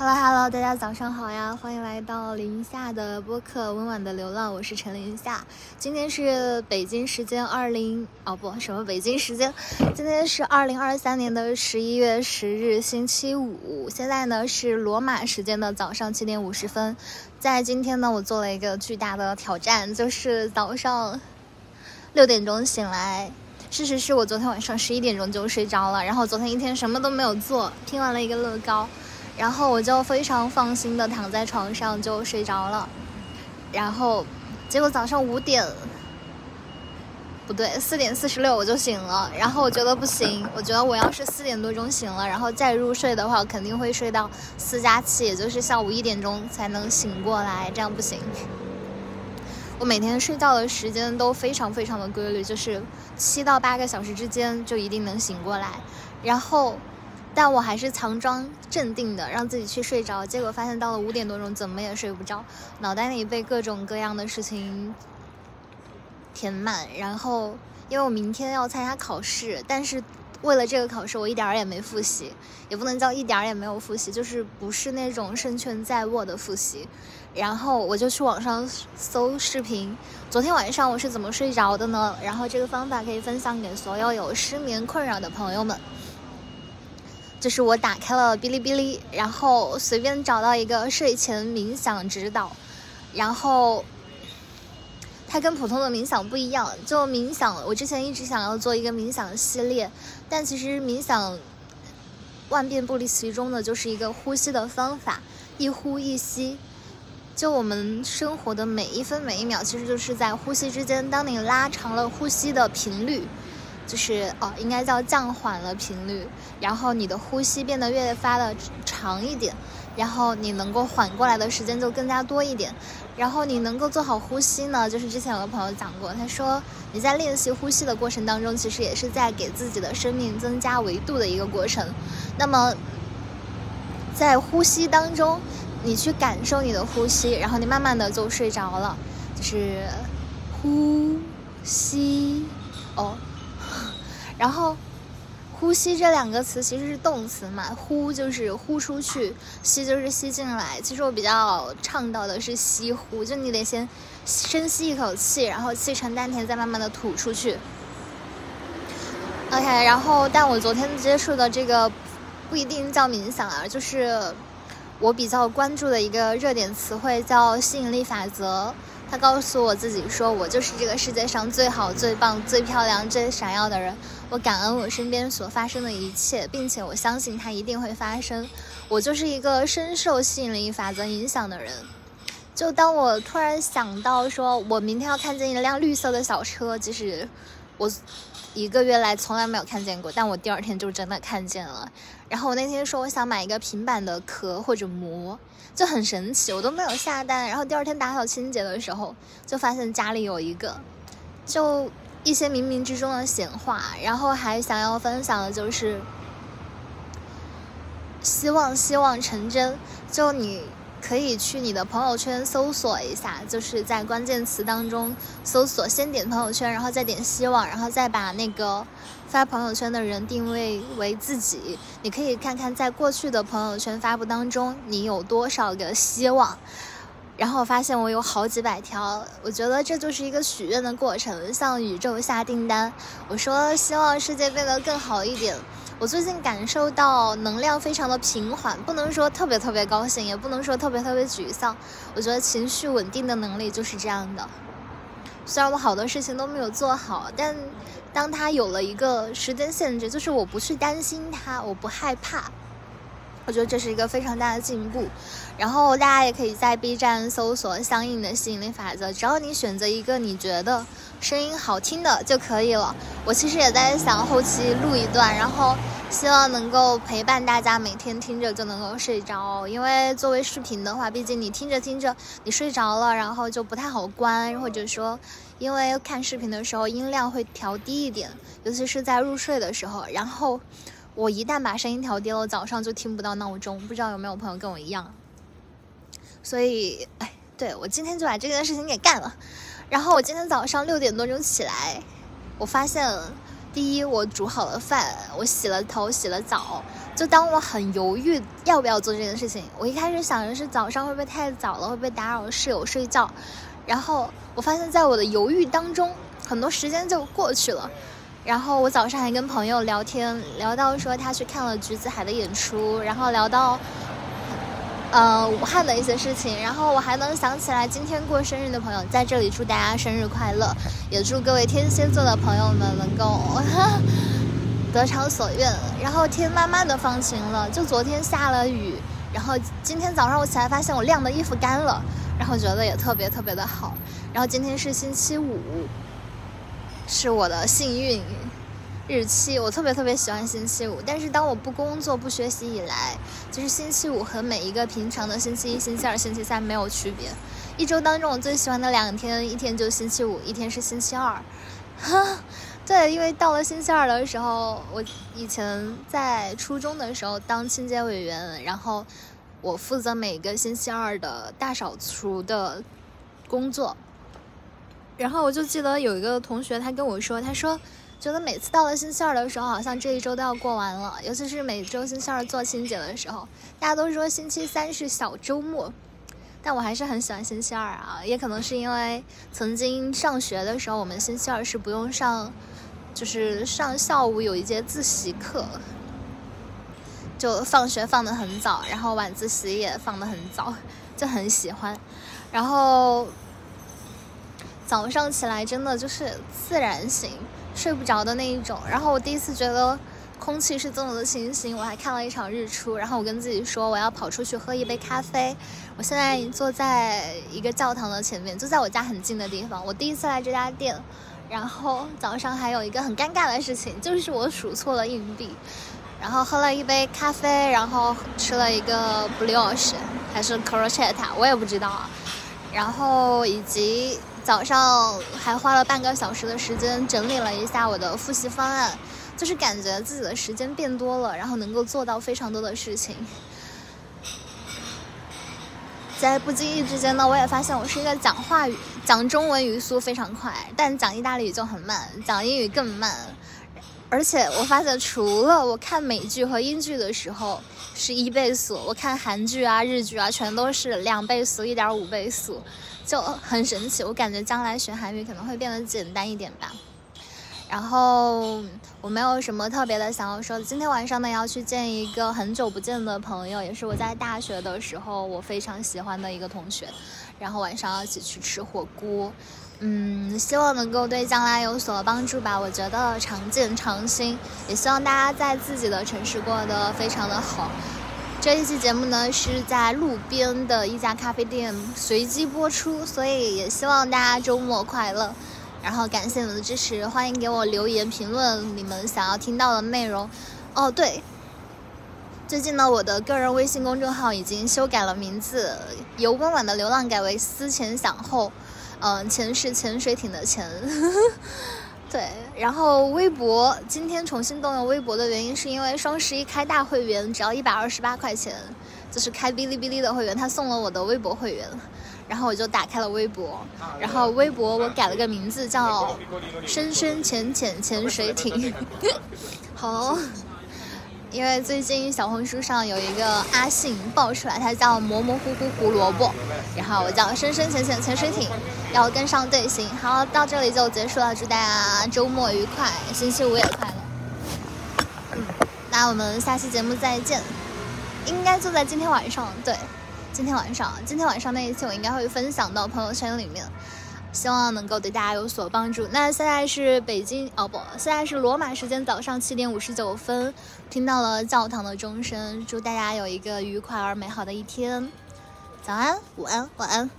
Hello Hello，大家早上好呀！欢迎来到林夏的播客《温婉的流浪》，我是陈林夏。今天是北京时间二零哦不什么北京时间，今天是二零二三年的十一月十日星期五。现在呢是罗马时间的早上七点五十分。在今天呢，我做了一个巨大的挑战，就是早上六点钟醒来。事实是我昨天晚上十一点钟就睡着了，然后昨天一天什么都没有做，拼完了一个乐高。然后我就非常放心的躺在床上就睡着了，然后结果早上五点不对，四点四十六我就醒了。然后我觉得不行，我觉得我要是四点多钟醒了，然后再入睡的话，肯定会睡到四加七，也就是下午一点钟才能醒过来，这样不行。我每天睡觉的时间都非常非常的规律，就是七到八个小时之间就一定能醒过来，然后。但我还是强装镇定的，让自己去睡着。结果发现到了五点多钟，怎么也睡不着，脑袋里被各种各样的事情填满。然后，因为我明天要参加考试，但是为了这个考试，我一点儿也没复习，也不能叫一点儿也没有复习，就是不是那种胜券在握的复习。然后我就去网上搜视频。昨天晚上我是怎么睡着的呢？然后这个方法可以分享给所有有失眠困扰的朋友们。就是我打开了哔哩哔哩，然后随便找到一个睡前冥想指导，然后它跟普通的冥想不一样。就冥想，我之前一直想要做一个冥想系列，但其实冥想万变不离其中的就是一个呼吸的方法，一呼一吸。就我们生活的每一分每一秒，其实就是在呼吸之间。当你拉长了呼吸的频率。就是哦，应该叫降缓了频率，然后你的呼吸变得越发的长一点，然后你能够缓过来的时间就更加多一点，然后你能够做好呼吸呢，就是之前有个朋友讲过，他说你在练习呼吸的过程当中，其实也是在给自己的生命增加维度的一个过程。那么在呼吸当中，你去感受你的呼吸，然后你慢慢的就睡着了，就是呼吸哦。然后，呼吸这两个词其实是动词嘛，呼就是呼出去，吸就是吸进来。其实我比较倡导的是吸呼，就你得先深吸一口气，然后气沉丹田，再慢慢的吐出去。OK，然后但我昨天接触的这个不一定叫冥想啊，就是我比较关注的一个热点词汇叫吸引力法则。他告诉我自己说：“我就是这个世界上最好、最棒、最漂亮、最闪耀的人。我感恩我身边所发生的一切，并且我相信它一定会发生。我就是一个深受吸引力法则影响的人。就当我突然想到，说我明天要看见一辆绿色的小车，即使我一个月来从来没有看见过，但我第二天就真的看见了。然后我那天说我想买一个平板的壳或者膜。”就很神奇，我都没有下单，然后第二天打扫清洁的时候，就发现家里有一个，就一些冥冥之中的显化，然后还想要分享的就是，希望希望成真，就你。可以去你的朋友圈搜索一下，就是在关键词当中搜索，先点朋友圈，然后再点希望，然后再把那个发朋友圈的人定位为自己。你可以看看在过去的朋友圈发布当中，你有多少个希望。然后我发现我有好几百条，我觉得这就是一个许愿的过程，向宇宙下订单。我说希望世界变得更好一点。我最近感受到能量非常的平缓，不能说特别特别高兴，也不能说特别特别沮丧。我觉得情绪稳定的能力就是这样的。虽然我好多事情都没有做好，但当它有了一个时间限制，就是我不去担心它，我不害怕。我觉得这是一个非常大的进步，然后大家也可以在 B 站搜索相应的吸引力法则，只要你选择一个你觉得声音好听的就可以了。我其实也在想后期录一段，然后希望能够陪伴大家每天听着就能够睡着，因为作为视频的话，毕竟你听着听着你睡着了，然后就不太好关，或者说因为看视频的时候音量会调低一点，尤其是在入睡的时候，然后。我一旦把声音调低了，早上就听不到闹钟。不知道有没有朋友跟我一样？所以，哎，对我今天就把这件事情给干了。然后我今天早上六点多钟起来，我发现，第一，我煮好了饭，我洗了头，洗了澡。就当我很犹豫要不要做这件事情，我一开始想的是早上会不会太早了，会不会打扰室友睡觉。然后我发现，在我的犹豫当中，很多时间就过去了。然后我早上还跟朋友聊天，聊到说他去看了橘子海的演出，然后聊到，呃，武汉的一些事情。然后我还能想起来今天过生日的朋友，在这里祝大家生日快乐，也祝各位天蝎座的朋友们能够。得偿所愿，然后天慢慢的放晴了。就昨天下了雨，然后今天早上我起来发现我晾的衣服干了，然后觉得也特别特别的好。然后今天是星期五，是我的幸运日期，我特别特别喜欢星期五。但是当我不工作不学习以来，就是星期五和每一个平常的星期一、星期二、星期三没有区别。一周当中我最喜欢的两天，一天就星期五，一天是星期二。哈。对，因为到了星期二的时候，我以前在初中的时候当清洁委员，然后我负责每个星期二的大扫除的工作。然后我就记得有一个同学他跟我说，他说觉得每次到了星期二的时候，好像这一周都要过完了，尤其是每周星期二做清洁的时候，大家都说星期三是小周末，但我还是很喜欢星期二啊，也可能是因为曾经上学的时候，我们星期二是不用上。就是上下午有一节自习课，就放学放的很早，然后晚自习也放的很早，就很喜欢。然后早上起来真的就是自然醒，睡不着的那一种。然后我第一次觉得空气是这么的清新，我还看了一场日出。然后我跟自己说我要跑出去喝一杯咖啡。我现在坐在一个教堂的前面，就在我家很近的地方。我第一次来这家店。然后早上还有一个很尴尬的事情，就是我数错了硬币，然后喝了一杯咖啡，然后吃了一个 brioche 还是 crocetta，我也不知道。然后以及早上还花了半个小时的时间整理了一下我的复习方案，就是感觉自己的时间变多了，然后能够做到非常多的事情。在不经意之间呢，我也发现我是一个讲话语、讲中文语速非常快，但讲意大利语就很慢，讲英语更慢。而且我发现，除了我看美剧和英剧的时候是一倍速，我看韩剧啊、日剧啊，全都是两倍速、一点五倍速，就很神奇。我感觉将来学韩语可能会变得简单一点吧。然后我没有什么特别的想要说。今天晚上呢，要去见一个很久不见的朋友，也是我在大学的时候我非常喜欢的一个同学。然后晚上要一起去吃火锅，嗯，希望能够对将来有所帮助吧。我觉得常见常新，也希望大家在自己的城市过得非常的好。这一期节目呢是在路边的一家咖啡店随机播出，所以也希望大家周末快乐。然后感谢你们的支持，欢迎给我留言评论你们想要听到的内容。哦，对，最近呢，我的个人微信公众号已经修改了名字，由温婉的流浪改为思前想后。嗯，前是潜水艇的钱。对，然后微博今天重新动用微博的原因是因为双十一开大会员只要一百二十八块钱，就是开哔哩哔哩的会员，他送了我的微博会员。然后我就打开了微博，然后微博我改了个名字叫“深深浅浅潜水艇 ”。好，因为最近小红书上有一个阿信爆出来，他叫模模糊糊胡萝卜，然后我叫深深浅浅潜水艇，要跟上队形。好，到这里就结束了，祝大家周末愉快，星期五也快乐。嗯那我们下期节目再见，应该就在今天晚上，对。今天晚上，今天晚上那一期我应该会分享到朋友圈里面，希望能够对大家有所帮助。那现在是北京哦不，现在是罗马时间早上七点五十九分，听到了教堂的钟声，祝大家有一个愉快而美好的一天。早安，午安，晚安。